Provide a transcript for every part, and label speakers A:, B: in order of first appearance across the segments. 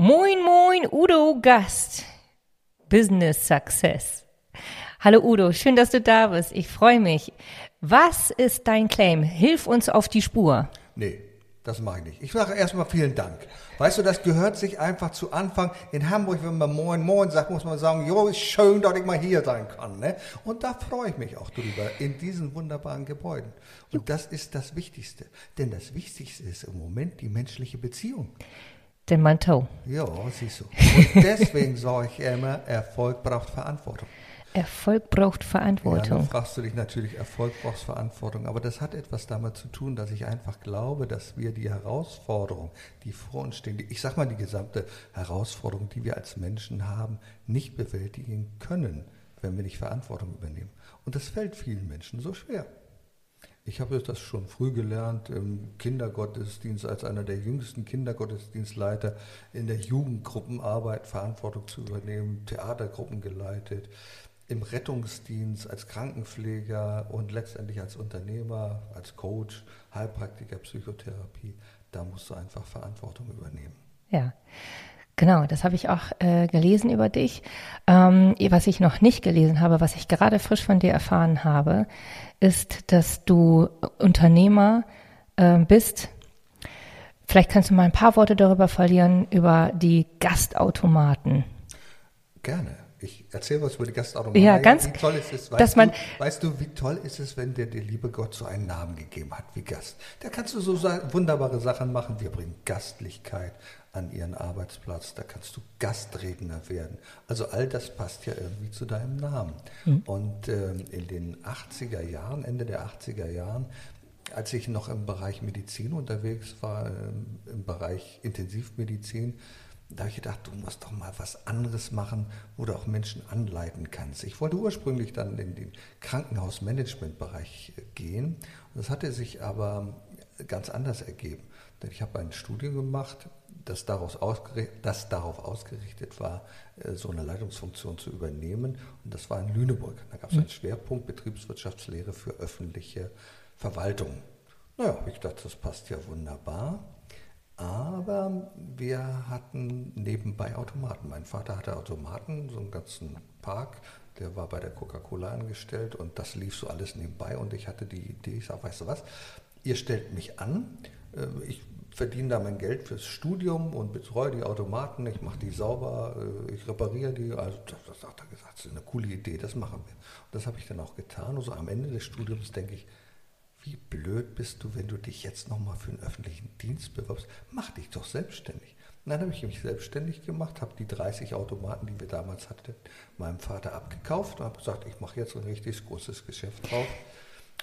A: Moin, moin, Udo Gast. Business Success. Hallo Udo, schön, dass du da bist. Ich freue mich. Was ist dein Claim? Hilf uns auf die Spur.
B: Nee, das mache ich nicht. Ich sage erstmal vielen Dank. Weißt du, das gehört sich einfach zu Anfang. In Hamburg, wenn man Moin Moin sagt, muss man sagen, jo, ist schön, dass ich mal hier sein kann. Ne? Und da freue ich mich auch drüber, in diesen wunderbaren Gebäuden. Und das ist das Wichtigste. Denn das Wichtigste ist im Moment die menschliche Beziehung.
A: Den Manteau.
B: Ja, siehst du. Und deswegen sage ich immer, Erfolg braucht Verantwortung.
A: Erfolg braucht
B: Ja,
A: Verantwortung.
B: dann fragst du dich natürlich, Erfolg braucht Verantwortung. Aber das hat etwas damit zu tun, dass ich einfach glaube, dass wir die Herausforderung, die vor uns stehen, ich sag mal die gesamte Herausforderung, die wir als Menschen haben, nicht bewältigen können, wenn wir nicht Verantwortung übernehmen. Und das fällt vielen Menschen so schwer. Ich habe das schon früh gelernt im Kindergottesdienst als einer der jüngsten Kindergottesdienstleiter in der Jugendgruppenarbeit Verantwortung zu übernehmen, Theatergruppen geleitet, im Rettungsdienst als Krankenpfleger und letztendlich als Unternehmer, als Coach, Heilpraktiker, Psychotherapie. Da musst du einfach Verantwortung übernehmen.
A: Ja, genau, das habe ich auch äh, gelesen über dich. Ähm, was ich noch nicht gelesen habe, was ich gerade frisch von dir erfahren habe, ist, dass du Unternehmer äh, bist. Vielleicht kannst du mal ein paar Worte darüber verlieren, über die Gastautomaten.
B: Gerne. Ich erzähle was über die Gastautomaten.
A: Ja, ganz-
B: Wie toll ist es, weißt,
A: dass man-
B: du, weißt du, wie toll ist es, wenn dir der liebe Gott so einen Namen gegeben hat wie Gast? Da kannst du so wunderbare Sachen machen. Wir bringen Gastlichkeit an ihren Arbeitsplatz. Da kannst du Gastredner werden. Also all das passt ja irgendwie zu deinem Namen. Und ähm, in den 80er Jahren, Ende der 80er Jahren, als ich noch im Bereich Medizin unterwegs war, ähm, im Bereich Intensivmedizin, da habe ich gedacht, du musst doch mal was anderes machen, wo du auch Menschen anleiten kannst. Ich wollte ursprünglich dann in den Krankenhausmanagementbereich äh, gehen. Das hatte sich aber ganz anders ergeben. Denn ich habe ein Studium gemacht, das, daraus ausgerichtet, das darauf ausgerichtet war, äh, so eine Leitungsfunktion zu übernehmen. Und das war in Lüneburg. Da gab es einen Schwerpunkt Betriebswirtschaftslehre für öffentliche Verwaltung. Naja, ich dachte, das passt ja wunderbar. Aber wir hatten nebenbei Automaten. Mein Vater hatte Automaten, so einen ganzen Park. Der war bei der Coca-Cola angestellt und das lief so alles nebenbei. Und ich hatte die Idee, ich sage, weißt du was, ihr stellt mich an, äh, ich verdiene da mein Geld fürs Studium und betreue die Automaten, ich mache die sauber, äh, ich repariere die. Also das, hat er gesagt, das ist eine coole Idee, das machen wir. Und das habe ich dann auch getan. Und so am Ende des Studiums denke ich, wie blöd bist du, wenn du dich jetzt nochmal für einen öffentlichen Dienst bewirbst? Mach dich doch selbstständig. Und dann habe ich mich selbstständig gemacht, habe die 30 Automaten, die wir damals hatten, meinem Vater abgekauft und habe gesagt, ich mache jetzt ein richtig großes Geschäft drauf.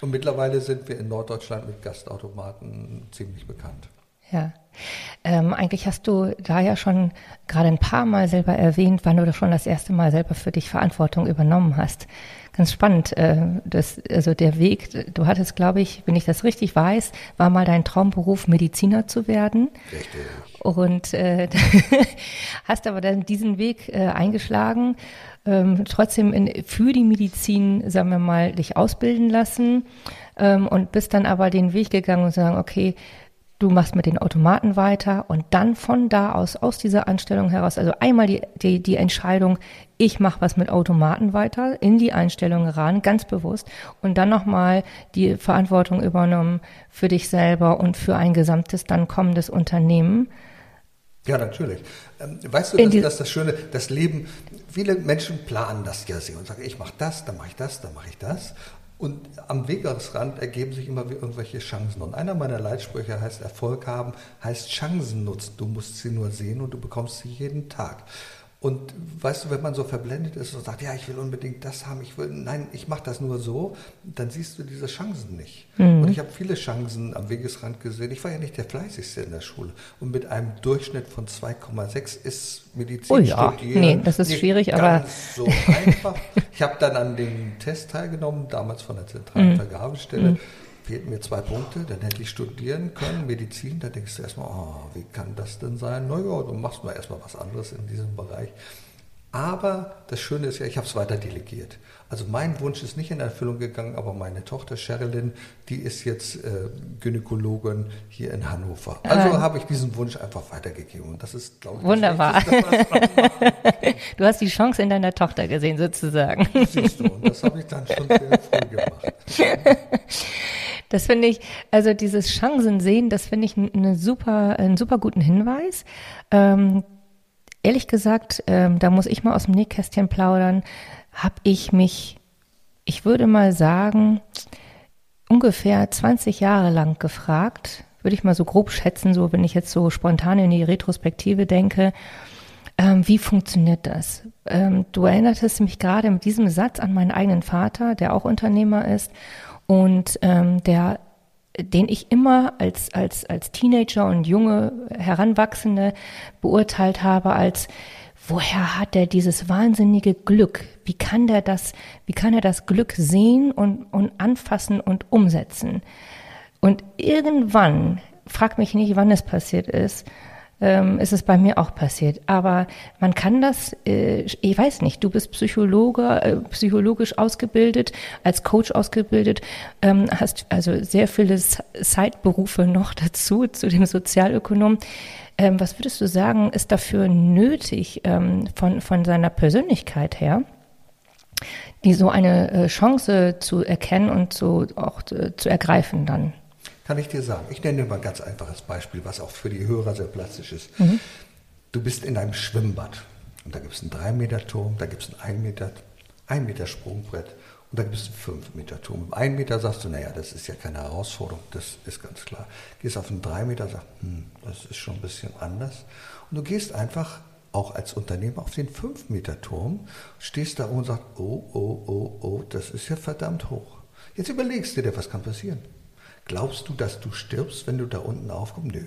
B: Und mittlerweile sind wir in Norddeutschland mit Gastautomaten ziemlich bekannt.
A: Ja. Ähm, eigentlich hast du da ja schon gerade ein paar Mal selber erwähnt, wann du schon das erste Mal selber für dich Verantwortung übernommen hast. Ganz spannend. Äh, das, also der Weg, du hattest, glaube ich, wenn ich das richtig weiß, war mal dein Traumberuf, Mediziner zu werden.
B: Richtig.
A: Und äh, hast aber dann diesen Weg äh, eingeschlagen, ähm, trotzdem in, für die Medizin, sagen wir mal, dich ausbilden lassen ähm, und bist dann aber den Weg gegangen und sagen, okay, du machst mit den Automaten weiter und dann von da aus, aus dieser Anstellung heraus, also einmal die, die, die Entscheidung, ich mache was mit Automaten weiter, in die Einstellung ran, ganz bewusst und dann nochmal die Verantwortung übernommen für dich selber und für ein gesamtes dann kommendes Unternehmen.
B: Ja, natürlich. Ähm, weißt du,
A: In
B: das,
A: die-
B: das ist das Schöne, das Leben, viele Menschen planen das ja sehr und sagen, ich mache das, dann mache ich das, dann mache ich das. Und am Wegesrand ergeben sich immer irgendwelche Chancen. Und einer meiner Leitsprüche heißt, Erfolg haben heißt Chancen nutzen. Du musst sie nur sehen und du bekommst sie jeden Tag. Und weißt du, wenn man so verblendet ist und sagt, ja, ich will unbedingt das haben, ich will, nein, ich mache das nur so, dann siehst du diese Chancen nicht. Mhm. Und ich habe viele Chancen am Wegesrand gesehen. Ich war ja nicht der Fleißigste in der Schule. Und mit einem Durchschnitt von 2,6 ist Medizin
A: oh ja. studieren. Nee, das ist schwierig, aber.
B: so einfach. Ich habe dann an dem Test teilgenommen, damals von der zentralen mhm. Vergabestelle. Mhm fehlten mir zwei Punkte, dann hätte ich studieren können, Medizin, da denkst du erstmal, oh, wie kann das denn sein? Naja, du machst mal erstmal was anderes in diesem Bereich. Aber das Schöne ist ja, ich habe es weiter delegiert. Also mein Wunsch ist nicht in Erfüllung gegangen, aber meine Tochter Sherilyn, die ist jetzt äh, Gynäkologin hier in Hannover. Also ah. habe ich diesen Wunsch einfach weitergegeben. Und das ist,
A: glaube ich, wunderbar. du hast die Chance in deiner Tochter gesehen, sozusagen.
B: Siehst du, und das habe ich dann schon sehr früh gemacht.
A: Das finde ich, also dieses Chancen sehen, das finde ich eine super, einen super guten Hinweis. Ähm, ehrlich gesagt, ähm, da muss ich mal aus dem Nähkästchen plaudern, habe ich mich, ich würde mal sagen, ungefähr 20 Jahre lang gefragt, würde ich mal so grob schätzen, so wenn ich jetzt so spontan in die Retrospektive denke, ähm, wie funktioniert das? Ähm, du erinnertest mich gerade mit diesem Satz an meinen eigenen Vater, der auch Unternehmer ist und ähm, der den ich immer als, als, als Teenager und junge Heranwachsende beurteilt habe als, woher hat er dieses wahnsinnige Glück? Wie kann der das, wie kann er das Glück sehen und, und anfassen und umsetzen? Und irgendwann, frag mich nicht, wann es passiert ist, ähm, ist es bei mir auch passiert. Aber man kann das, äh, ich weiß nicht, du bist Psychologe, äh, psychologisch ausgebildet, als Coach ausgebildet, ähm, hast also sehr viele Zeitberufe noch dazu, zu dem Sozialökonom. Ähm, was würdest du sagen, ist dafür nötig ähm, von, von seiner Persönlichkeit her? die so eine äh, Chance zu erkennen und so auch äh, zu ergreifen dann.
B: Kann ich dir sagen. Ich nenne dir mal ein ganz einfaches Beispiel, was auch für die Hörer sehr plastisch ist. Mhm. Du bist in einem Schwimmbad und da gibt es einen 3-Meter-Turm, da gibt es einen 1 Meter, 1 Meter Sprungbrett und da gibt es einen 5-Meter-Turm. Im 1 Meter sagst du, naja, das ist ja keine Herausforderung, das ist ganz klar. Gehst auf einen 3 Meter, sagst, hm, das ist schon ein bisschen anders. Und du gehst einfach auch als Unternehmer auf den 5-Meter-Turm, stehst da und sagst, oh, oh, oh, oh, das ist ja verdammt hoch. Jetzt überlegst du dir, was kann passieren. Glaubst du, dass du stirbst, wenn du da unten aufkommst? Nö.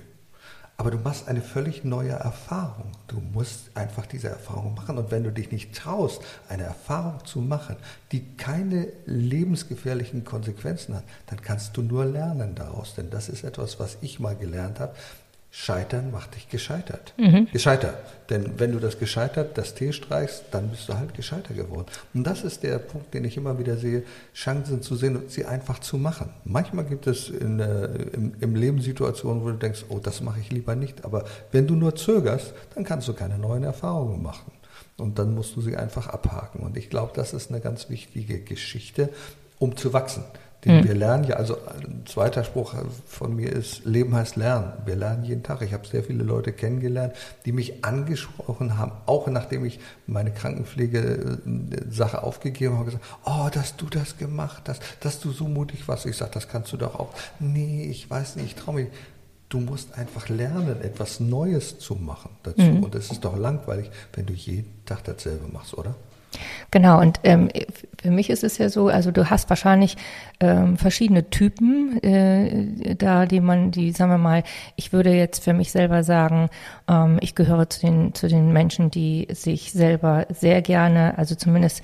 B: Aber du machst eine völlig neue Erfahrung. Du musst einfach diese Erfahrung machen. Und wenn du dich nicht traust, eine Erfahrung zu machen, die keine lebensgefährlichen Konsequenzen hat, dann kannst du nur lernen daraus. Denn das ist etwas, was ich mal gelernt habe. Scheitern macht dich gescheitert. Mhm. Gescheitert. Denn wenn du das gescheitert, das T streichst, dann bist du halt gescheitert geworden. Und das ist der Punkt, den ich immer wieder sehe, Chancen zu sehen und sie einfach zu machen. Manchmal gibt es in, äh, im, im Leben Situationen, wo du denkst, oh, das mache ich lieber nicht. Aber wenn du nur zögerst, dann kannst du keine neuen Erfahrungen machen. Und dann musst du sie einfach abhaken. Und ich glaube, das ist eine ganz wichtige Geschichte, um zu wachsen den mhm. wir lernen ja, also ein zweiter Spruch von mir ist, Leben heißt Lernen. Wir lernen jeden Tag. Ich habe sehr viele Leute kennengelernt, die mich angesprochen haben, auch nachdem ich meine Krankenpflege-Sache aufgegeben habe, gesagt, oh, dass du das gemacht hast, dass du so mutig warst. Ich sage, das kannst du doch auch. Nee, ich weiß nicht, ich traue mich. Du musst einfach lernen, etwas Neues zu machen dazu. Mhm. Und es ist doch langweilig, wenn du jeden Tag dasselbe machst, oder?
A: Genau, und ähm, für mich ist es ja so, also du hast wahrscheinlich ähm, verschiedene Typen äh, da, die man, die, sagen wir mal, ich würde jetzt für mich selber sagen, ähm, ich gehöre zu den, zu den Menschen, die sich selber sehr gerne, also zumindest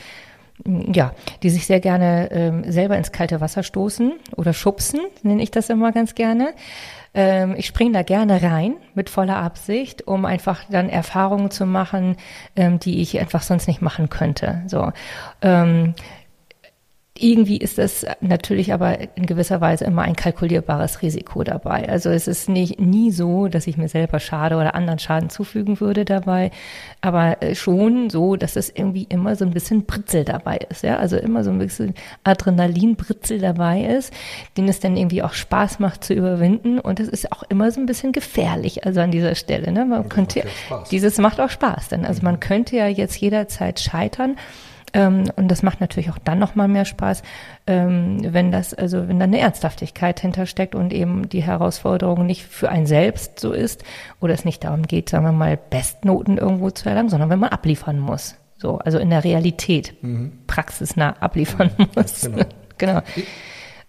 A: ja, die sich sehr gerne ähm, selber ins kalte Wasser stoßen oder schubsen, nenne ich das immer ganz gerne. Ähm, ich springe da gerne rein mit voller Absicht, um einfach dann Erfahrungen zu machen, ähm, die ich einfach sonst nicht machen könnte. So. Ähm, irgendwie ist das natürlich aber in gewisser Weise immer ein kalkulierbares Risiko dabei. Also es ist nicht nie so, dass ich mir selber schade oder anderen Schaden zufügen würde dabei, aber äh, schon so, dass es irgendwie immer so ein bisschen Britzel dabei ist, ja, also immer so ein bisschen Adrenalinbritzel dabei ist, den es dann irgendwie auch Spaß macht zu überwinden und es ist auch immer so ein bisschen gefährlich, also an dieser Stelle, ne? Man könnte, dieses macht auch Spaß, denn also man mhm. könnte ja jetzt jederzeit scheitern Ähm, und das macht natürlich auch dann nochmal mehr Spaß, ähm, wenn das, also wenn da eine Ernsthaftigkeit hintersteckt und eben die Herausforderung nicht für einen selbst so ist oder es nicht darum geht, sagen wir mal, Bestnoten irgendwo zu erlangen, sondern wenn man abliefern muss. So, also in der Realität mhm. praxisnah abliefern mhm. muss. Genau. genau.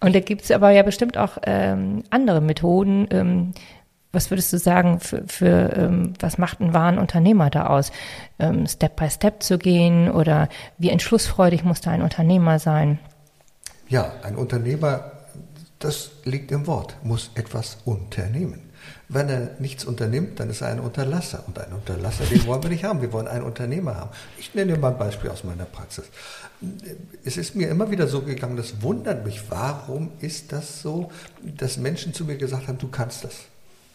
A: Und da gibt es aber ja bestimmt auch ähm, andere Methoden. Ähm, was würdest du sagen, für, für ähm, was macht ein wahren Unternehmer da aus? Ähm, Step by Step zu gehen oder wie entschlussfreudig muss da ein Unternehmer sein?
B: Ja, ein Unternehmer, das liegt im Wort, muss etwas unternehmen. Wenn er nichts unternimmt, dann ist er ein Unterlasser. Und ein Unterlasser, den wollen wir nicht haben. Wir wollen einen Unternehmer haben. Ich nenne dir mal ein Beispiel aus meiner Praxis. Es ist mir immer wieder so gegangen, das wundert mich. Warum ist das so, dass Menschen zu mir gesagt haben, du kannst das?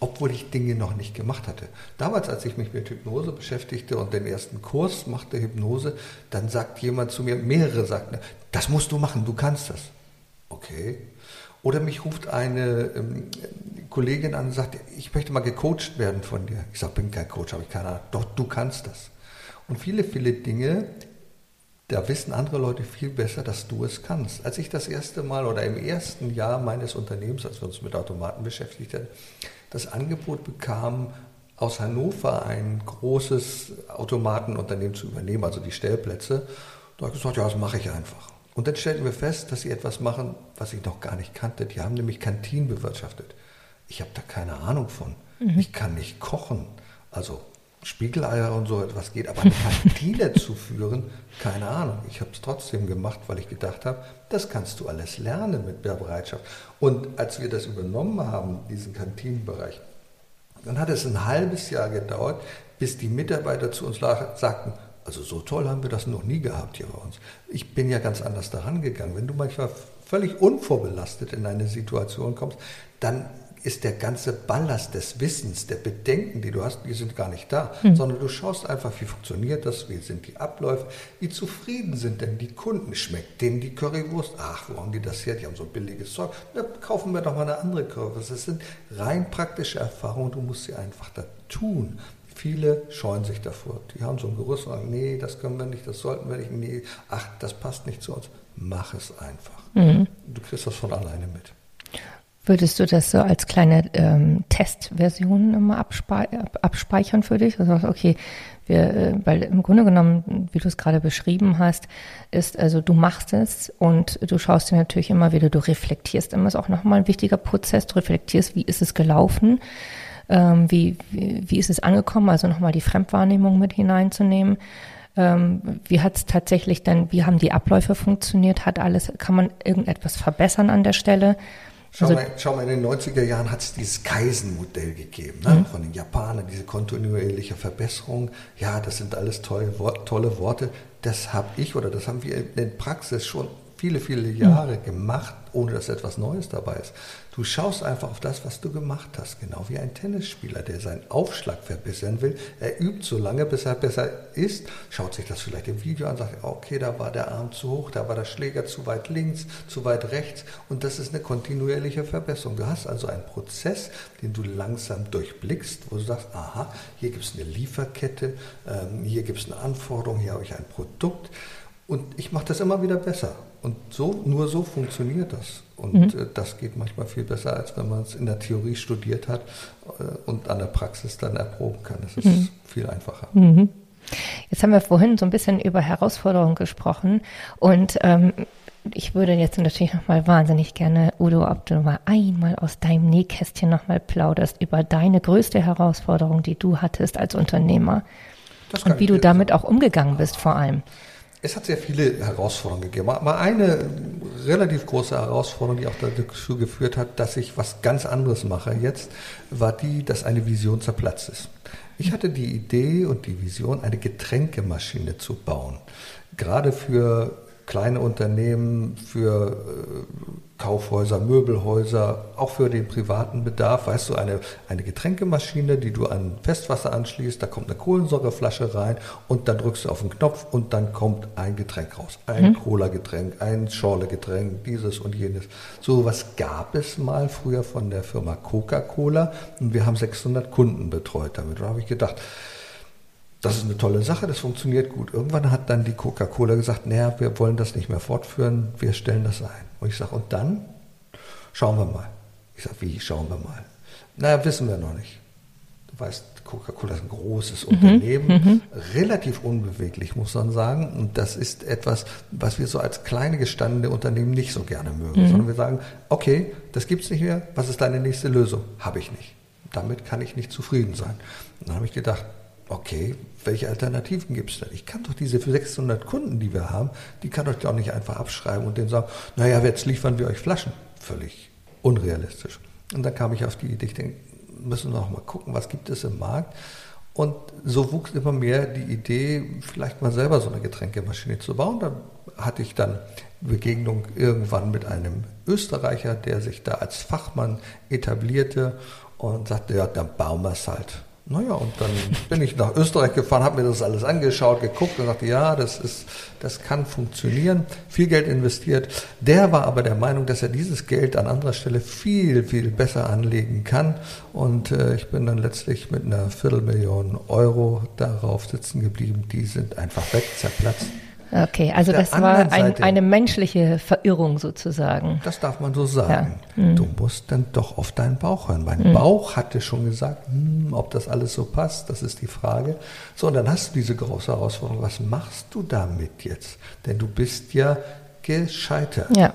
B: Obwohl ich Dinge noch nicht gemacht hatte. Damals, als ich mich mit Hypnose beschäftigte und den ersten Kurs machte Hypnose, dann sagt jemand zu mir, mehrere sagten, das musst du machen, du kannst das. Okay, oder mich ruft eine ähm, Kollegin an und sagt, ich möchte mal gecoacht werden von dir. Ich sage, bin kein Coach, habe ich keine Ahnung. Doch, du kannst das. Und viele, viele Dinge, da wissen andere Leute viel besser, dass du es kannst. Als ich das erste Mal oder im ersten Jahr meines Unternehmens, als wir uns mit Automaten beschäftigt haben, das Angebot bekam, aus Hannover ein großes Automatenunternehmen zu übernehmen, also die Stellplätze, da habe ich gesagt, ja, das mache ich einfach. Und dann stellten wir fest, dass sie etwas machen, was ich noch gar nicht kannte. Die haben nämlich Kantinen bewirtschaftet. Ich habe da keine Ahnung von. Mhm. Ich kann nicht kochen. Also Spiegeleier und so etwas geht, aber eine Kantine zu führen, keine Ahnung. Ich habe es trotzdem gemacht, weil ich gedacht habe, das kannst du alles lernen mit der Bereitschaft. Und als wir das übernommen haben, diesen Kantinenbereich, dann hat es ein halbes Jahr gedauert, bis die Mitarbeiter zu uns sagten, also so toll haben wir das noch nie gehabt hier bei uns. Ich bin ja ganz anders daran gegangen. Wenn du manchmal völlig unvorbelastet in eine Situation kommst, dann ist der ganze Ballast des Wissens, der Bedenken, die du hast, die sind gar nicht da, mhm. sondern du schaust einfach, wie funktioniert das, wie sind die Abläufe, wie zufrieden sind denn die Kunden, schmeckt denen die Currywurst, ach, wo haben die das her, die haben so billiges Zeug, da kaufen wir doch mal eine andere Currywurst. Das sind rein praktische Erfahrungen, du musst sie einfach da tun. Viele scheuen sich davor. Die haben so ein Gerüst und sagen, nee, das können wir nicht, das sollten wir nicht, nee, ach, das passt nicht zu uns. Mach es einfach. Mhm. Du kriegst das von alleine mit.
A: Würdest du das so als kleine ähm, Testversion immer abspe abspeichern für dich? Also, okay, wir, äh, weil im Grunde genommen, wie du es gerade beschrieben hast, ist also du machst es und du schaust dir natürlich immer wieder, du reflektierst immer, ist auch nochmal ein wichtiger Prozess, du reflektierst, wie ist es gelaufen ähm, wie, wie, wie ist es angekommen, also nochmal die Fremdwahrnehmung mit hineinzunehmen. Ähm, wie hat es tatsächlich dann, wie haben die Abläufe funktioniert? Hat alles, kann man irgendetwas verbessern an der Stelle?
B: Schau, also, mal, schau mal, in den 90er Jahren hat es dieses Kaizen-Modell gegeben, ne? Mhm. von den Japanern, diese kontinuierliche Verbesserung. Ja, das sind alles tolle, tolle Worte. Das habe ich oder das haben wir in der Praxis schon viele, viele Jahre gemacht, ohne dass etwas Neues dabei ist. Du schaust einfach auf das, was du gemacht hast, genau wie ein Tennisspieler, der seinen Aufschlag verbessern will. Er übt so lange, bis er besser ist, schaut sich das vielleicht im Video an, sagt, okay, da war der Arm zu hoch, da war der Schläger zu weit links, zu weit rechts und das ist eine kontinuierliche Verbesserung. Du hast also einen Prozess, den du langsam durchblickst, wo du sagst, aha, hier gibt es eine Lieferkette, ähm, hier gibt es eine Anforderung, hier habe ich ein Produkt und ich mache das immer wieder besser. Und so, nur so funktioniert das. Und mhm. Äh, das geht manchmal viel besser, als wenn man es in der Theorie studiert hat äh, und an der Praxis dann erproben kann. Das ist mhm. viel einfacher. Mhm.
A: Jetzt haben wir vorhin so ein bisschen über Herausforderungen gesprochen und ähm, ich würde jetzt natürlich nochmal wahnsinnig gerne, Udo, ob du mal einmal aus deinem Nähkästchen nochmal plauderst über deine größte Herausforderung, die du hattest als Unternehmer und wie du damit auch umgegangen bist vor allem.
B: Es hat sehr viele Herausforderungen gegeben. Aber eine relativ große Herausforderung, die auch dazu geführt hat, dass ich was ganz anderes mache jetzt, war die, dass eine Vision zerplatzt ist. Ich hatte die Idee und die Vision, eine Getränkemaschine zu bauen. Gerade für kleine Unternehmen, für äh, Kaufhäuser, Möbelhäuser, auch für den privaten Bedarf. Weißt du, eine, eine Getränkemaschine, die du an Festwasser anschließt, da kommt eine Kohlensäureflasche rein und dann drückst du auf den Knopf und dann kommt ein Getränk raus. Ein mhm. Cola-Getränk, ein Schorle-Getränk, dieses und jenes. So was gab es mal früher von der Firma Coca-Cola und wir haben 600 Kunden betreut damit. Da habe ich gedacht, das ist eine tolle Sache, das funktioniert gut. Irgendwann hat dann die Coca-Cola gesagt, naja, wir wollen das nicht mehr fortführen, wir stellen das ein. Und ich sage, und dann schauen wir mal. Ich sage, wie schauen wir mal? Naja, wissen wir noch nicht. Du weißt, Coca-Cola ist ein großes mhm, Unternehmen, mhm. relativ unbeweglich, muss man sagen. Und das ist etwas, was wir so als kleine gestandene Unternehmen nicht so gerne mögen, mhm. sondern wir sagen, okay, das gibt es nicht mehr, was ist deine nächste Lösung? Habe ich nicht. Damit kann ich nicht zufrieden sein. Und dann habe ich gedacht, okay, welche Alternativen gibt es denn? Ich kann doch diese 600 Kunden, die wir haben, die kann ich doch nicht einfach abschreiben und denen sagen, naja, jetzt liefern wir euch Flaschen. Völlig unrealistisch. Und dann kam ich auf die Idee, ich denke, müssen wir noch mal gucken, was gibt es im Markt. Und so wuchs immer mehr die Idee, vielleicht mal selber so eine Getränkemaschine zu bauen. Da hatte ich dann Begegnung irgendwann mit einem Österreicher, der sich da als Fachmann etablierte und sagte, ja, dann bauen wir es halt. Naja, und dann bin ich nach Österreich gefahren, habe mir das alles angeschaut, geguckt und dachte, ja, das, ist, das kann funktionieren. Viel Geld investiert. Der war aber der Meinung, dass er dieses Geld an anderer Stelle viel, viel besser anlegen kann. Und äh, ich bin dann letztlich mit einer Viertelmillion Euro darauf sitzen geblieben. Die sind einfach weg, zerplatzt.
A: Okay, also das war ein, eine menschliche Verirrung sozusagen.
B: Das darf man so sagen. Ja. Mhm. Du musst dann doch auf deinen Bauch hören. Mein mhm. Bauch hatte schon gesagt, hm, ob das alles so passt, das ist die Frage. So, und dann hast du diese große Herausforderung. Was machst du damit jetzt? Denn du bist ja gescheitert. Ja.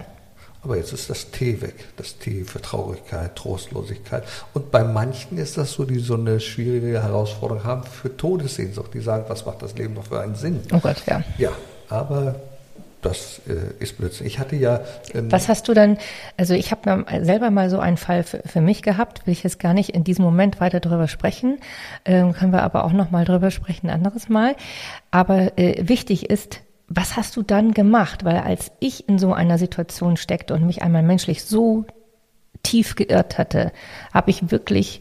B: Aber jetzt ist das T weg. Das T für Traurigkeit, Trostlosigkeit. Und bei manchen ist das so, die so eine schwierige Herausforderung haben für Todessehnsucht. Die sagen, was macht das Leben noch für einen Sinn?
A: Oh Gott, ja.
B: Ja, aber das äh, ist Blödsinn. Ich hatte ja.
A: Ähm, Was hast du dann, also ich habe selber mal so einen Fall für, für, mich gehabt, will ich jetzt gar nicht in diesem Moment weiter drüber sprechen, ähm, können wir aber auch nochmal drüber sprechen, ein anderes Mal. Aber äh, wichtig ist, was hast du dann gemacht? Weil als ich in so einer Situation steckte und mich einmal menschlich so tief geirrt hatte, habe ich wirklich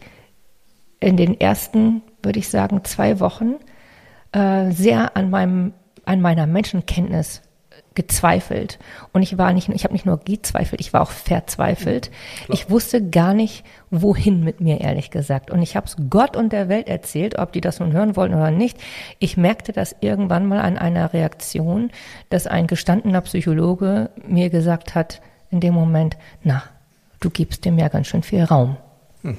A: in den ersten, würde ich sagen, zwei Wochen äh, sehr an meinem an meiner Menschenkenntnis gezweifelt. Und ich war nicht, ich habe nicht nur gezweifelt, ich war auch verzweifelt. Klar. Ich wusste gar nicht, wohin mit mir, ehrlich gesagt. Und ich habe es Gott und der Welt erzählt, ob die das nun hören wollen oder nicht. Ich merkte das irgendwann mal an einer Reaktion, dass ein gestandener Psychologe mir gesagt hat, in dem Moment, na, du gibst dem ja ganz schön viel Raum. Hm.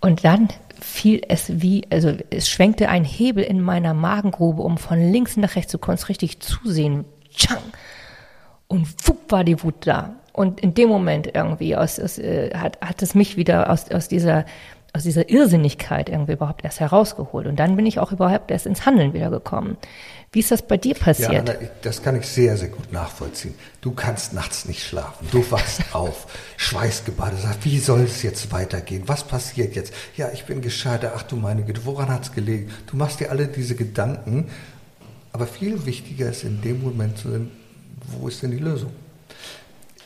A: Und dann fiel es wie, also es schwenkte ein Hebel in meiner Magengrube, um von links nach rechts, du konntest richtig zusehen. Tschang! Und wupp war die Wut da. Und in dem Moment irgendwie aus, aus, äh, hat, hat es mich wieder aus, aus dieser aus dieser Irrsinnigkeit irgendwie überhaupt erst herausgeholt. Und dann bin ich auch überhaupt erst ins Handeln wieder gekommen. Wie ist das bei dir passiert?
B: Ja, Anna, das kann ich sehr, sehr gut nachvollziehen. Du kannst nachts nicht schlafen. Du wachst auf, schweißgebadet, sagst, wie soll es jetzt weitergehen? Was passiert jetzt? Ja, ich bin gescheitert. Ach du meine Güte, woran hat es gelegen? Du machst dir alle diese Gedanken. Aber viel wichtiger ist in dem Moment zu sehen, wo ist denn die Lösung?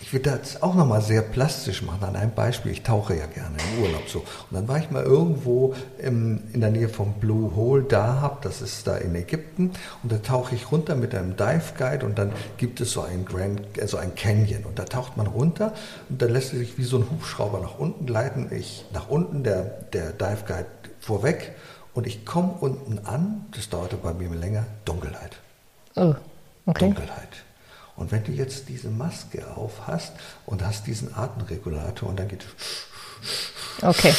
B: Ich will das auch nochmal sehr plastisch machen an einem Beispiel. Ich tauche ja gerne im Urlaub so. Und dann war ich mal irgendwo im, in der Nähe vom Blue Hole Dahab, das ist da in Ägypten. Und da tauche ich runter mit einem Dive Guide und dann gibt es so ein Grand, also ein Canyon. Und da taucht man runter und dann lässt sich wie so ein Hubschrauber nach unten gleiten. Ich nach unten, der, der Dive Guide vorweg. Und ich komme unten an, das dauerte bei mir länger, Dunkelheit.
A: Oh, okay.
B: Dunkelheit. Und wenn du jetzt diese Maske auf hast und hast diesen Atemregulator und dann geht
A: Okay.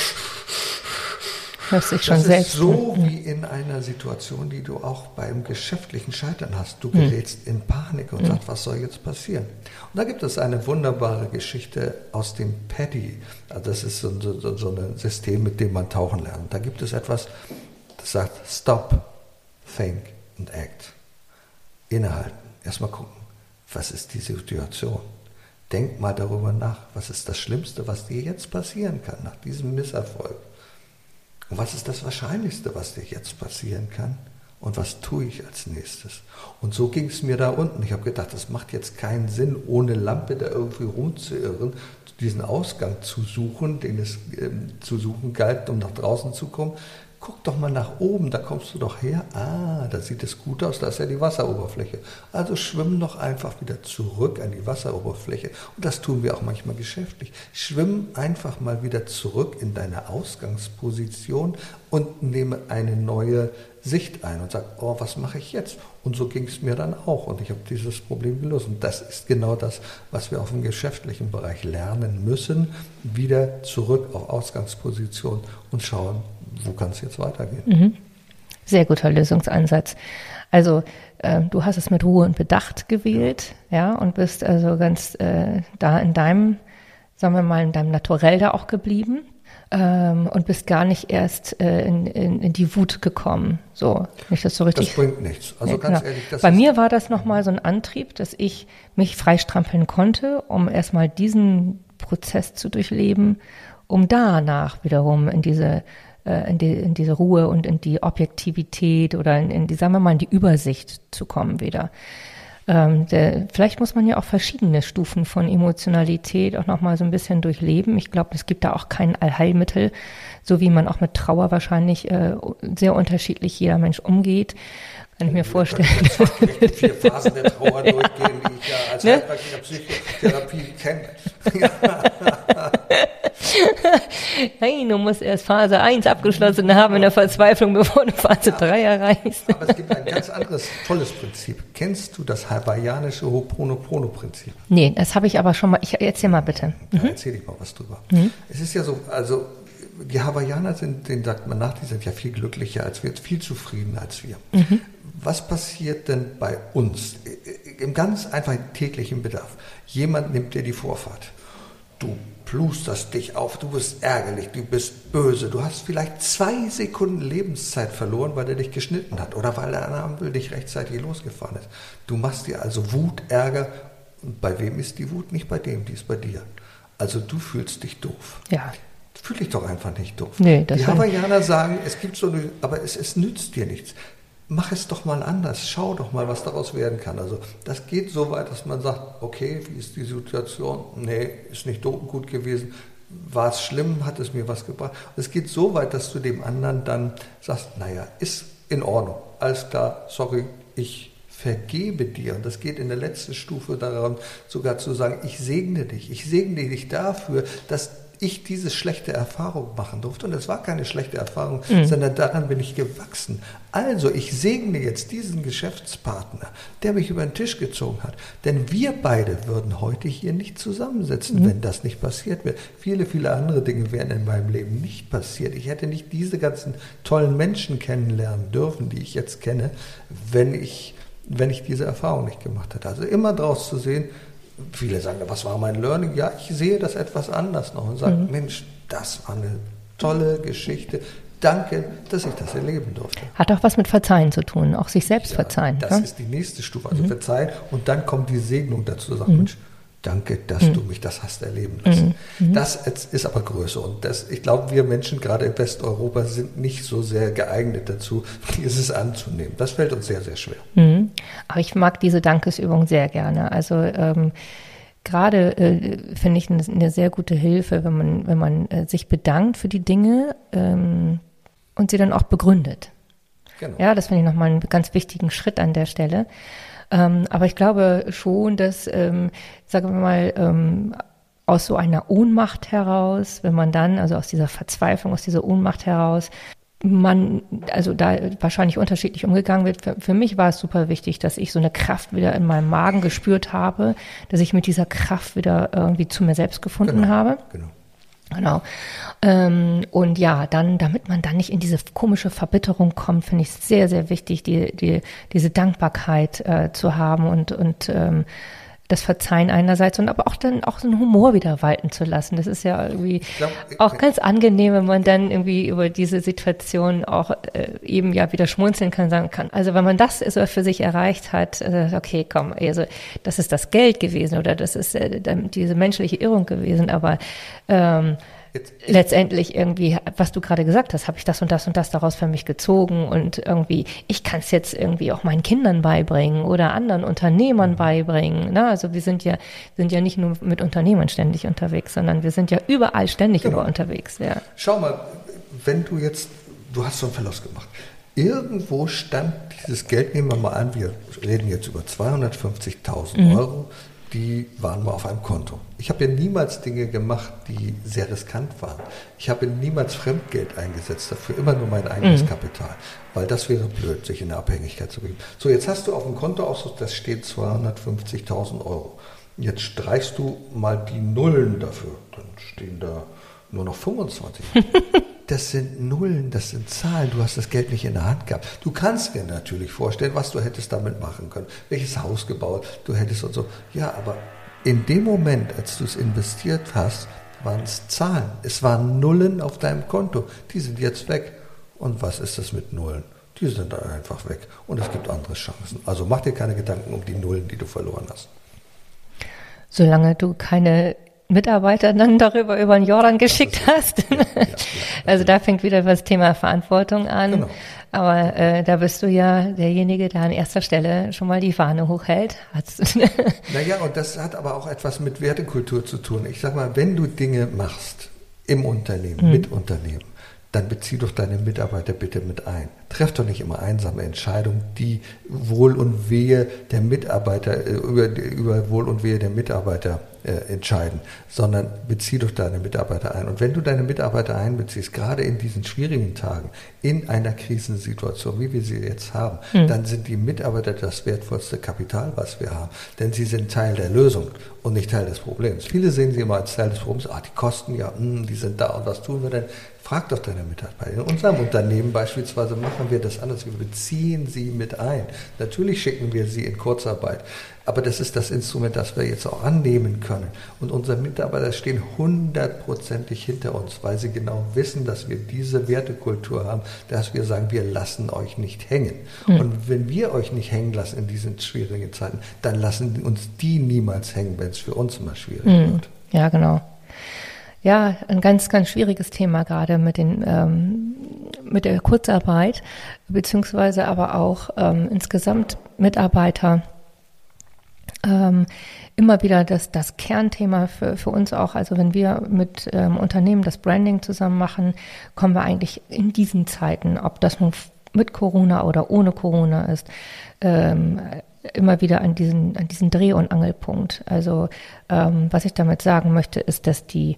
B: Hörst dich schon das selbst. Ist so wie in einer Situation, die du auch beim geschäftlichen Scheitern hast. Du hm. gerätst hm. in Panik und hm. sagst, was soll jetzt passieren? Und da gibt es eine wunderbare Geschichte aus dem PADI. Also das ist so, so, so ein System, mit dem man tauchen lernt. Da gibt es etwas, das sagt Stop, Think and Act. Innehalten. Erstmal gucken was ist die Situation? Denk mal darüber nach, was ist das Schlimmste, was dir jetzt passieren kann nach diesem Misserfolg? Und was ist das Wahrscheinlichste, was dir jetzt passieren kann? Und was tue ich als nächstes? Und so ging es mir da unten. Ich habe gedacht, das macht jetzt keinen Sinn, ohne Lampe da irgendwie rumzuirren, diesen Ausgang zu suchen, den es äh, zu suchen galt, um nach draußen zu kommen Guck doch mal nach oben, da kommst du doch her. Ah, da sieht es gut aus, da ist ja die Wasseroberfläche. Also schwimm doch einfach wieder zurück an die Wasseroberfläche. Und das tun wir auch manchmal geschäftlich. Schwimm einfach mal wieder zurück in deine Ausgangsposition und nehme eine neue Sicht ein und sag, oh, was mache ich jetzt? Und so ging es mir dann auch. Und ich habe dieses Problem gelöst. Und das ist genau das, was wir auf dem geschäftlichen Bereich lernen müssen. Wieder zurück auf Ausgangsposition und schauen, wo kann es jetzt weitergehen.
A: Mhm. Sehr guter Lösungsansatz. Also äh, du hast es mit Ruhe und Bedacht gewählt, ja, ja und bist also ganz äh, da in deinem, sagen wir mal, in deinem Naturell da auch geblieben ähm, und bist gar nicht erst äh, in, in, in, die Wut gekommen. So, nicht das so richtig.
B: Das bringt nichts. Also ja, ganz genau. ehrlich,
A: Bei mir war das nochmal so ein Antrieb, dass ich mich freistrampeln konnte, um erstmal diesen Prozess zu durchleben, um danach wiederum in diese äh, in, die, in diese Ruhe und in die Objektivität oder in, in die, sagen wir mal, in die Übersicht zu kommen wieder. Ähm, der, vielleicht muss man ja auch verschiedene Stufen von Emotionalität auch nochmal so ein bisschen durchleben. Ich glaube, es gibt da auch kein Allheilmittel, so wie man auch mit Trauer wahrscheinlich äh, sehr unterschiedlich jeder Mensch umgeht. Kann ich mir vorstellen.
B: Ich vier Phasen der Trauer durchgehen, die ich ja als ne? Heilpraktiker Psychotherapie kenne.
A: Nein, du musst erst Phase 1 abgeschlossen haben in der Verzweiflung, bevor du Phase ja, 3 erreichst.
B: Aber es gibt ein ganz anderes, tolles Prinzip. Kennst du das hawaiianische Ho'oponopono-Prinzip?
A: Nee, das habe ich aber schon mal. Ich erzähl mal bitte.
B: Mhm. Da erzähl ich mal was drüber. Mhm. Es ist ja so, also die Hawaiianer sind, denen sagt man nach, die sind ja viel glücklicher als wir, viel zufriedener als wir. Mhm. Was passiert denn bei uns im ganz einfachen täglichen Bedarf? Jemand nimmt dir die Vorfahrt. Du plusterst dich auf, du bist ärgerlich, du bist böse, du hast vielleicht zwei Sekunden Lebenszeit verloren, weil er dich geschnitten hat oder weil der Ampel dich rechtzeitig losgefahren ist. Du machst dir also Wut, Ärger und bei wem ist die Wut? Nicht bei dem, die ist bei dir. Also du fühlst dich doof.
A: Ja.
B: Fühl dich doch einfach nicht doof.
A: Nee,
B: die Hawaiianer sagen, es gibt so eine, aber es, es nützt dir nichts mach es doch mal anders, schau doch mal, was daraus werden kann. Also das geht so weit, dass man sagt, okay, wie ist die Situation? Nee, ist nicht gut gewesen. War es schlimm? Hat es mir was gebracht? Es geht so weit, dass du dem anderen dann sagst, naja, ist in Ordnung, alles klar, sorry, ich vergebe dir. Und das geht in der letzten Stufe daran, sogar zu sagen, ich segne dich. Ich segne dich dafür, dass ich diese schlechte Erfahrung machen durfte. Und es war keine schlechte Erfahrung, mhm. sondern daran bin ich gewachsen. Also, ich segne jetzt diesen Geschäftspartner, der mich über den Tisch gezogen hat. Denn wir beide würden heute hier nicht zusammensitzen, mhm. wenn das nicht passiert wäre. Viele, viele andere Dinge wären in meinem Leben nicht passiert. Ich hätte nicht diese ganzen tollen Menschen kennenlernen dürfen, die ich jetzt kenne, wenn ich, wenn ich diese Erfahrung nicht gemacht hätte. Also immer draus zu sehen, viele sagen, was war mein Learning? Ja, ich sehe das etwas anders noch und sage, mhm. Mensch, das war eine tolle Geschichte. Danke, dass ich das erleben durfte.
A: Hat auch was mit Verzeihen zu tun, auch sich selbst ja, verzeihen.
B: Das ja? ist die nächste Stufe, also mhm. Verzeihen und dann kommt die Segnung dazu, sagt mhm. Mensch, Danke, dass mhm. du mich das hast erleben lassen. Mhm. mhm. Das ist aber größer. Und das, ich glaube, wir Menschen gerade in Westeuropa sind nicht so sehr geeignet dazu, dieses anzunehmen. Das fällt uns sehr, sehr schwer.
A: Mhm. Aber ich mag diese Dankesübung sehr gerne. Also ähm, gerade äh, finde ich eine, eine, sehr gute Hilfe, wenn man, wenn man äh, sich bedankt für die Dinge ähm, und sie dann auch begründet. Genau. Ja, das finde ich nochmal einen ganz wichtigen Schritt an der Stelle. Ähm, aber ich glaube schon, dass, ähm, sagen wir mal, ähm, aus so einer Ohnmacht heraus, wenn man dann, also aus dieser Verzweiflung, aus dieser Ohnmacht heraus, man, also da wahrscheinlich unterschiedlich umgegangen wird. Für, für, mich war es super wichtig, dass ich so eine Kraft wieder in meinem Magen gespürt habe, dass ich mit dieser Kraft wieder irgendwie zu mir selbst gefunden
B: genau,
A: habe.
B: Genau.
A: Genau. Ähm, und ja, dann, damit man dann nicht in diese komische Verbitterung kommt, finde ich es sehr, sehr wichtig, die, die, diese Dankbarkeit äh, zu haben und, und ähm, das Verzeihen einerseits und aber auch dann auch so einen Humor wieder walten zu lassen. Das ist ja irgendwie glaub, auch ganz angenehm, wenn man dann irgendwie über diese Situation auch äh, eben ja wieder schmunzeln kann, sagen kann. Also wenn man das so für sich erreicht hat, äh, okay, komm, also das ist das Geld gewesen oder das ist äh, diese menschliche Irrung gewesen, aber ähm, Jetzt, letztendlich irgendwie, was du gerade gesagt hast, habe ich das und das und das daraus für mich gezogen und irgendwie, ich kann es jetzt irgendwie auch meinen Kindern beibringen oder anderen Unternehmern mhm. beibringen. Ne? Also wir sind ja, sind ja nicht nur mit Unternehmern ständig unterwegs, sondern wir sind ja überall ständig genau. über unterwegs. Ja.
B: Schau mal, wenn du jetzt du hast so einen Verlust gemacht. Irgendwo stand dieses Geld, nehmen wir mal an, wir reden jetzt über 250.000 mhm. Euro, die waren mal auf einem Konto. Ich habe ja niemals Dinge gemacht, die sehr riskant waren. Ich habe niemals Fremdgeld eingesetzt dafür, immer nur mein eigenes mhm. Kapital, weil das wäre blöd, sich in eine Abhängigkeit zu bringen. So, jetzt hast du auf dem Kontoauszug, das steht 250.000 Euro. Jetzt streichst du mal die Nullen dafür, dann stehen da nur noch 25. das sind Nullen, das sind Zahlen. Du hast das Geld nicht in der Hand gehabt. Du kannst dir natürlich vorstellen, was du hättest damit machen können. Welches Haus gebaut du hättest und so. Ja, aber in dem Moment, als du es investiert hast, waren es Zahlen. Es waren Nullen auf deinem Konto. Die sind jetzt weg. Und was ist das mit Nullen? Die sind dann einfach weg. Und es gibt andere Chancen. Also mach dir keine Gedanken um die Nullen, die du verloren hast.
A: Solange du keine Mitarbeiter dann darüber über den Jordan geschickt hast. Also da fängt wieder das Thema Verantwortung an. Genau. Aber äh, da bist du ja derjenige, der an erster Stelle schon mal die Fahne hochhält.
B: naja, und das hat aber auch etwas mit Wertekultur zu tun. Ich sag mal, wenn du Dinge machst im Unternehmen, hm. mit Unternehmen, dann bezieh doch deine Mitarbeiter bitte mit ein. Treff doch nicht immer einsame Entscheidungen, die Wohl und Wehe der Mitarbeiter, äh, über, über Wohl und Wehe der Mitarbeiter äh, entscheiden, sondern bezieh doch deine Mitarbeiter ein. Und wenn du deine Mitarbeiter einbeziehst, gerade in diesen schwierigen Tagen, in einer Krisensituation, wie wir sie jetzt haben, mhm. dann sind die Mitarbeiter das wertvollste Kapital, was wir haben. Denn sie sind Teil der Lösung und nicht Teil des Problems. Viele sehen sie immer als Teil des Problems, ah, die Kosten, ja, mh, hm, die sind da und was tun wir denn? Frag doch deine Mitarbeiter. In unserem Unternehmen beispielsweise machen wir das anders. Wir beziehen sie mit ein. Natürlich schicken wir sie in Kurzarbeit. Aber das ist das Instrument, das wir jetzt auch annehmen können. Und unsere Mitarbeiter stehen hundertprozentig hinter uns, weil sie genau wissen, dass wir diese Wertekultur haben, dass wir sagen, wir lassen euch nicht hängen. Mhm. Und wenn wir euch nicht hängen lassen in diesen schwierigen Zeiten, dann lassen uns die niemals hängen, wenn es für uns immer schwierig mhm. wird.
A: Ja, genau ja, ein ganz, ganz schwieriges Thema gerade mit den ähm, mit der Kurzarbeit, beziehungsweise aber auch ähm, insgesamt Mitarbeiter. Ähm, immer wieder das, das Kernthema für, für uns auch. Also wenn wir mit ähm, Unternehmen das Branding zusammen machen, kommen wir eigentlich in diesen Zeiten, ob das nun mit Corona oder ohne Corona ist, ähm, immer wieder an diesen, an diesen Dreh- und Angelpunkt. Also ähm, was ich damit sagen möchte, ist, dass die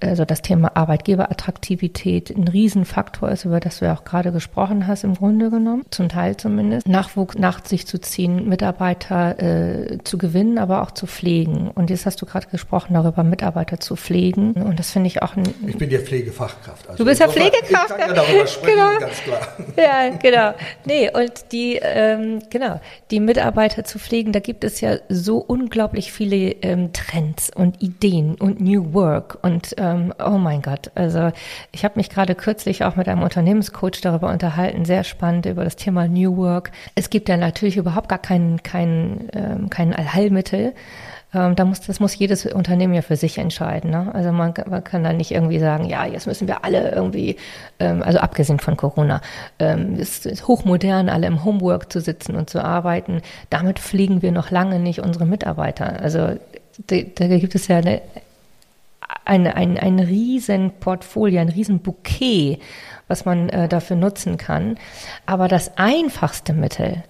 A: also das Thema Arbeitgeberattraktivität ein Riesenfaktor ist, über das du ja auch gerade gesprochen hast, im Grunde genommen, zum Teil zumindest, Nachwuchs nach sich zu ziehen, Mitarbeiter äh, zu gewinnen, aber auch zu pflegen. Und jetzt hast du gerade gesprochen darüber, Mitarbeiter zu pflegen. Und das finde ich auch ein.
B: Ich bin ja Pflegefachkraft.
A: Also du bist ja Pflegekraft. Ich kann ja darüber sprechen, genau. ganz klar. Ja, genau. Nee, und die, ähm, genau, die Mitarbeiter zu pflegen, da gibt es ja so unglaublich viele ähm, Trends und Ideen und New Work. Work. Und ähm, oh mein Gott, also ich habe mich gerade kürzlich auch mit einem Unternehmenscoach darüber unterhalten, sehr spannend über das Thema New Work. Es gibt ja natürlich überhaupt gar kein, kein, ähm, kein Allheilmittel. Ähm, da muss, das muss jedes Unternehmen ja für sich entscheiden. Ne? Also man, man kann da nicht irgendwie sagen, ja, jetzt müssen wir alle irgendwie, ähm, also abgesehen von Corona, ähm, es ist hochmodern, alle im Homework zu sitzen und zu arbeiten. Damit pflegen wir noch lange nicht unsere Mitarbeiter. Also da gibt es ja eine ein, ein, ein riesen Portfolio, ein riesen Bouquet, was man äh, dafür nutzen kann. Aber das einfachste Mittel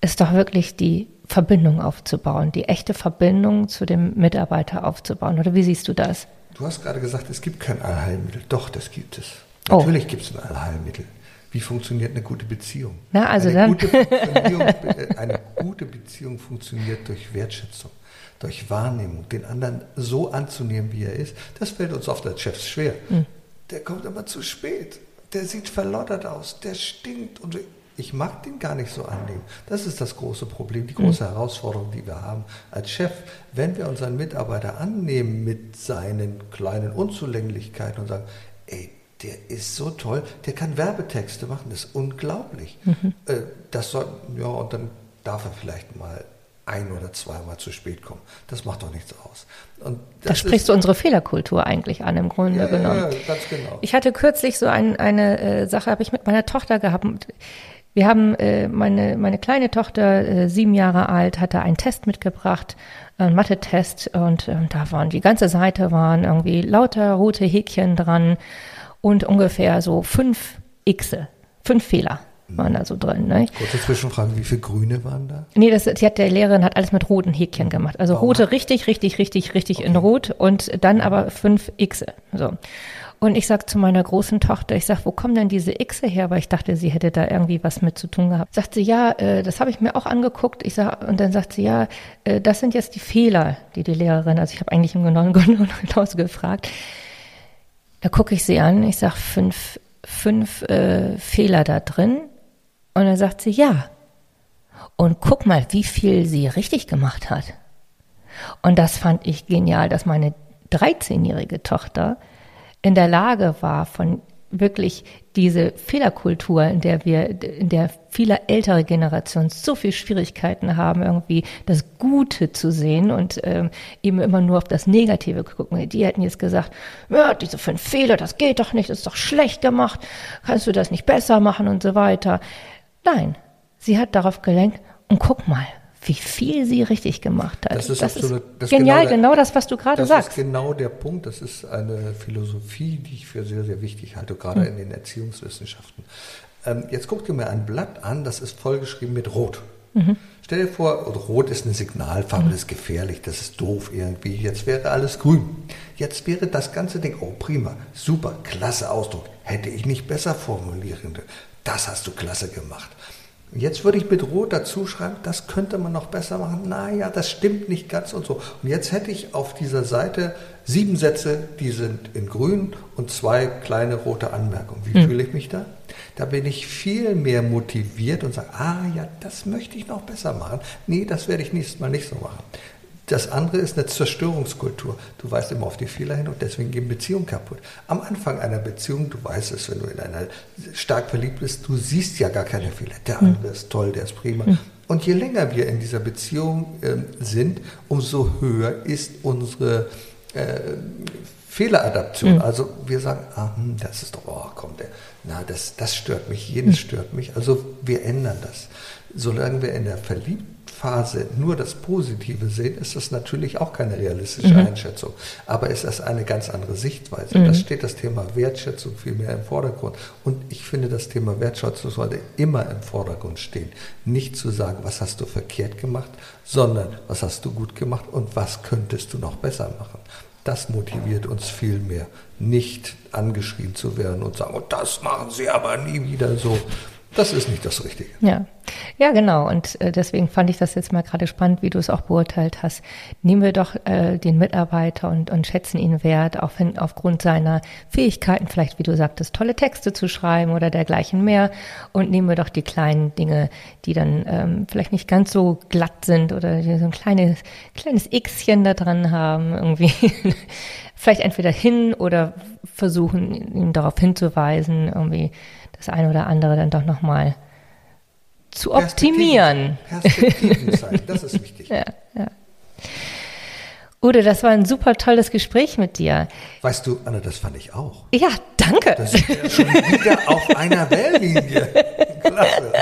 A: ist doch wirklich die Verbindung aufzubauen, die echte Verbindung zu dem Mitarbeiter aufzubauen. Oder wie siehst du das?
B: Du hast gerade gesagt, es gibt kein Allheilmittel. Doch, das gibt es. Oh. Natürlich oh. gibt es ein Allheilmittel. Wie funktioniert eine gute Beziehung?
A: Na, also
B: eine. Gute äh, eine gute Beziehung funktioniert durch Wertschätzung durch Wahrnehmung, den anderen so anzunehmen, wie er ist, das fällt uns oft als Chefs schwer. Mhm. Der kommt immer zu spät. Der sieht verloddert aus. Der stinkt. Und ich mag den gar nicht so annehmen. Das ist das große Problem, die große mhm. Herausforderung, die wir haben als Chef. Wenn wir unseren Mitarbeiter annehmen mit seinen kleinen Unzulänglichkeiten und sagen, ey, der ist so toll, der kann Werbetexte machen, das ist unglaublich. Mhm. Äh, das soll, ja, und dann darf er vielleicht mal ein oder zweimal zu spät kommen. Das macht doch nichts aus.
A: Und da sprichst du unsere Fehlerkultur eigentlich an, im Grunde ja, genommen. Ja, ganz genau. Ich hatte kürzlich so ein, eine äh, Sache, habe ich mit meiner Tochter gehabt. Wir haben, äh, meine, meine kleine Tochter, äh, sieben Jahre alt, hatte einen Test mitgebracht, einen Mathe-Test, und äh, da waren, die ganze Seite waren irgendwie lauter rote Häkchen dran und ungefähr so fünf Xe, fünf Fehler waren da so drin. Ne?
B: Kurze Zwischenfrage, wie viele Grüne waren da?
A: Nee, das, die hat der Lehrerin hat alles mit roten Häkchen gemacht. Also
B: Warum?
A: rote richtig, richtig, richtig, richtig in Rot und dann aber fünf Xe. So. Und ich sag zu meiner großen Tochter, ich sag, wo kommen denn diese Xe her? Weil ich dachte, sie hätte da irgendwie was mit zu tun gehabt. Sagt sie, ja, äh, das habe ich mir auch angeguckt. Ich sag, und dann sagt sie, ja, äh, das sind jetzt die Fehler, die die Lehrerin, also ich habe eigentlich im Genauen genauso gefragt. Da gucke ich sie an, ich sag, fünf, fünf äh, Fehler da drin. Und dann sagt sie, ja. Und guck mal, wie viel sie richtig gemacht hat. Und das fand ich genial, dass meine 13-jährige Tochter in der Lage war, von wirklich diese Fehlerkultur, in der wir, in der viele ältere Generationen so viel Schwierigkeiten haben, irgendwie das Gute zu sehen und ähm, eben immer nur auf das Negative gucken. Die hätten jetzt gesagt, ja, diese fünf Fehler, das geht doch nicht, das ist doch schlecht gemacht, kannst du das nicht besser machen und so weiter. Nein, sie hat darauf gelenkt und guck mal, wie viel sie richtig gemacht hat.
B: Das ist, absolut, das
A: genial,
B: genau,
A: genau, das, was du gerade
B: das
A: sagst.
B: Das ist genau der Punkt. Das ist eine Philosophie, die ich für sehr, sehr wichtig halte, gerade
A: Mhm.
B: in den Erziehungswissenschaften. Ähm, jetzt guck dir mal ein Blatt an, das ist vollgeschrieben mit Rot.
A: Mhm.
B: Stell dir vor, Rot ist eine Signalfarbe, das ist gefährlich, das ist doof irgendwie. Jetzt wäre alles grün. Jetzt wäre das ganze Ding, oh prima, super, klasse Ausdruck. Hätte ich nicht besser formulieren können. Das hast du klasse gemacht. Jetzt würde ich mit Rot dazu schreiben, das könnte man noch besser machen. Naja, das stimmt nicht ganz und so. Und jetzt hätte ich auf dieser Seite sieben Sätze, die sind in grün und zwei kleine rote Anmerkungen. Wie
A: Hm.
B: fühle ich mich da? Da bin ich viel mehr motiviert und sage, ah ja, das möchte ich noch besser machen. Nee, das werde ich nächstes Mal nicht so machen. Das andere ist eine Zerstörungskultur. Du weißt immer auf die Fehler hin und deswegen gehen Beziehungen kaputt. Am Anfang einer Beziehung, du weißt es, wenn du in einer stark verliebt bist, du siehst ja gar keine Fehler. Der andere ist toll, der ist prima. Und je länger wir in dieser Beziehung ähm, sind, umso höher ist unsere äh, Fehleradaption. Also wir sagen, ah, hm, das ist doch, oh, komm, der, na, das, das stört mich, jenes stört mich. Also wir ändern das. Solange wir in der Verliebtphase nur das Positive sehen, ist das natürlich auch keine realistische Einschätzung. Aber ist das eine ganz andere Sichtweise. Da steht das Thema Wertschätzung viel mehr im Vordergrund. Und ich finde, das Thema Wertschätzung sollte immer im Vordergrund stehen. Nicht zu sagen, was hast du verkehrt gemacht, sondern was hast du gut gemacht und was könntest du noch besser machen. Das motiviert uns viel mehr, nicht angeschrien zu werden und sagen, oh, das machen Sie aber nie wieder so. Das ist nicht das Richtige.
A: Ja, ja, genau. Und äh, deswegen fand ich das jetzt mal gerade spannend, wie du es auch beurteilt hast. Nehmen wir doch äh, den Mitarbeiter und, und schätzen ihn wert, auch wenn aufgrund seiner Fähigkeiten, vielleicht wie du sagtest, tolle Texte zu schreiben oder dergleichen mehr. Und nehmen wir doch die kleinen Dinge, die dann ähm, vielleicht nicht ganz so glatt sind oder die so ein kleines, kleines Xchen da dran haben, irgendwie. vielleicht entweder hin oder versuchen, ihn darauf hinzuweisen, irgendwie das eine oder andere dann doch nochmal zu optimieren.
B: Perspektiven, Perspektiven zeigen, das ist wichtig.
A: Ja, ja. Ude, das war ein super tolles Gespräch mit dir.
B: Weißt du, Anna, das fand ich auch.
A: Ja, danke.
B: Da sind wir schon wieder auf einer Wellenlinie. Klasse.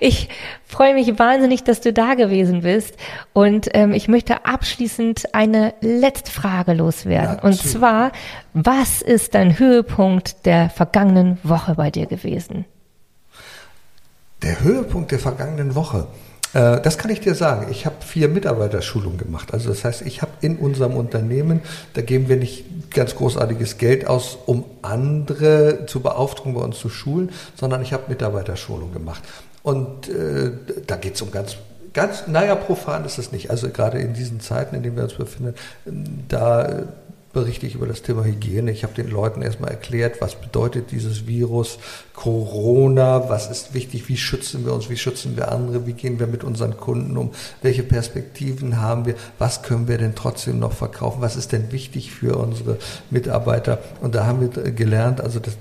A: Ich freue mich wahnsinnig, dass du da gewesen bist. Und ähm, ich möchte abschließend eine letzte Frage loswerden. Und
B: Natürlich.
A: zwar, was ist dein Höhepunkt der vergangenen Woche bei dir gewesen?
B: Der Höhepunkt der vergangenen Woche. Äh, Das kann ich dir sagen. Ich habe vier Mitarbeiterschulungen gemacht. Also das heißt, ich habe in unserem Unternehmen, da geben wir nicht ganz großartiges Geld aus, um andere zu beauftragen, bei uns zu schulen, sondern ich habe Mitarbeiterschulungen gemacht. Und äh, da geht es um ganz Ganz, naja, profan ist es nicht. Also gerade in diesen Zeiten, in denen wir uns befinden, da äh, berichte ich über das Thema Hygiene. Ich habe den Leuten erstmal erklärt, was bedeutet dieses Virus, Corona, was ist wichtig, wie schützen wir uns, wie schützen wir andere, wie gehen wir mit unseren Kunden um, welche Perspektiven haben wir, was können wir denn trotzdem noch verkaufen, was ist denn wichtig für unsere Mitarbeiter. Und da haben wir gelernt, also das,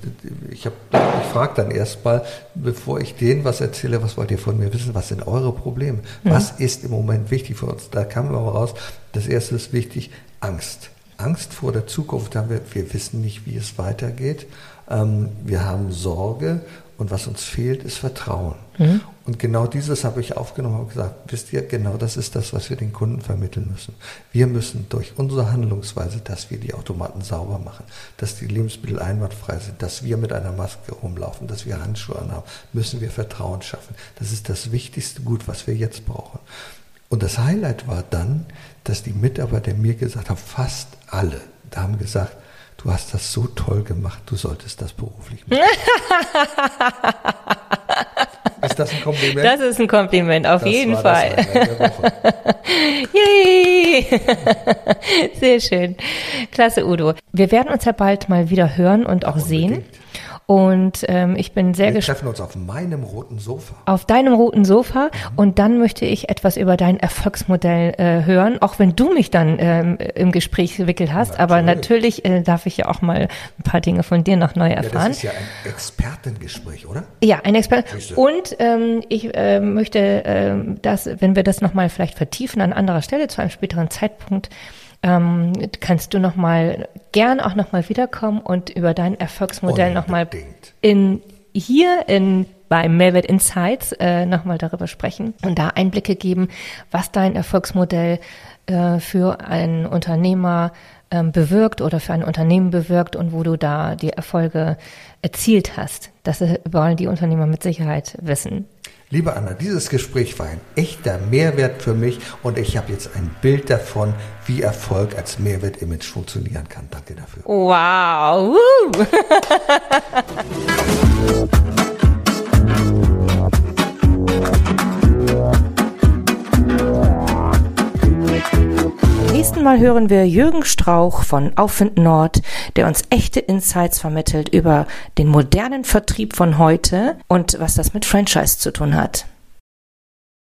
B: ich, hab, ich frage dann erstmal, bevor ich denen was erzähle, was wollt ihr von mir wissen, was sind eure Probleme, was ist im Moment wichtig für uns. Da kam aber raus, das erste ist wichtig, Angst. Angst vor der Zukunft haben wir, wir wissen nicht, wie es weitergeht. Ähm, wir haben Sorge und was uns fehlt, ist Vertrauen. Mhm. Und genau dieses habe ich aufgenommen und gesagt, wisst ihr, genau das ist das, was wir den Kunden vermitteln müssen. Wir müssen durch unsere Handlungsweise, dass wir die Automaten sauber machen, dass die Lebensmittel einwandfrei sind, dass wir mit einer Maske rumlaufen, dass wir Handschuhe anhaben, müssen wir Vertrauen schaffen. Das ist das wichtigste Gut, was wir jetzt brauchen. Und das Highlight war dann, dass die Mitarbeiter mir gesagt haben, fast alle, da haben gesagt, du hast das so toll gemacht, du solltest das beruflich machen.
A: ist das ein Kompliment? Das ist ein Kompliment, auf das jeden Fall. Yay! Sehr schön. Klasse, Udo. Wir werden uns ja bald mal wieder hören und auch sehen. Und ähm, ich bin sehr
B: gespannt. Wir treffen uns auf meinem roten Sofa.
A: Auf deinem roten Sofa. Mhm. Und dann möchte ich etwas über dein Erfolgsmodell äh, hören, auch wenn du mich dann ähm, im Gespräch gewickelt hast. Natürlich. Aber natürlich äh, darf ich ja auch mal ein paar Dinge von dir noch neu erfahren. Ja, das
B: ist ja ein Expertengespräch, oder?
A: Ja, ein Experte. Und ähm, ich äh, möchte, äh, dass, wenn wir das nochmal vielleicht vertiefen an anderer Stelle zu einem späteren Zeitpunkt, ähm, kannst du noch mal gern auch noch mal wiederkommen und über dein Erfolgsmodell noch mal in hier in bei Mehrwert Insights äh, noch mal darüber sprechen und da Einblicke geben, was dein Erfolgsmodell äh, für einen Unternehmer ähm, bewirkt oder für ein Unternehmen bewirkt und wo du da die Erfolge erzielt hast. Das wollen die Unternehmer mit Sicherheit wissen.
B: Liebe Anna, dieses Gespräch war ein echter Mehrwert für mich und ich habe jetzt ein Bild davon, wie Erfolg als Mehrwert-Image funktionieren kann. Danke dafür.
A: Wow. Nächsten Mal hören wir Jürgen Strauch von Aufwind Nord, der uns echte Insights vermittelt über den modernen Vertrieb von heute und was das mit Franchise zu tun hat.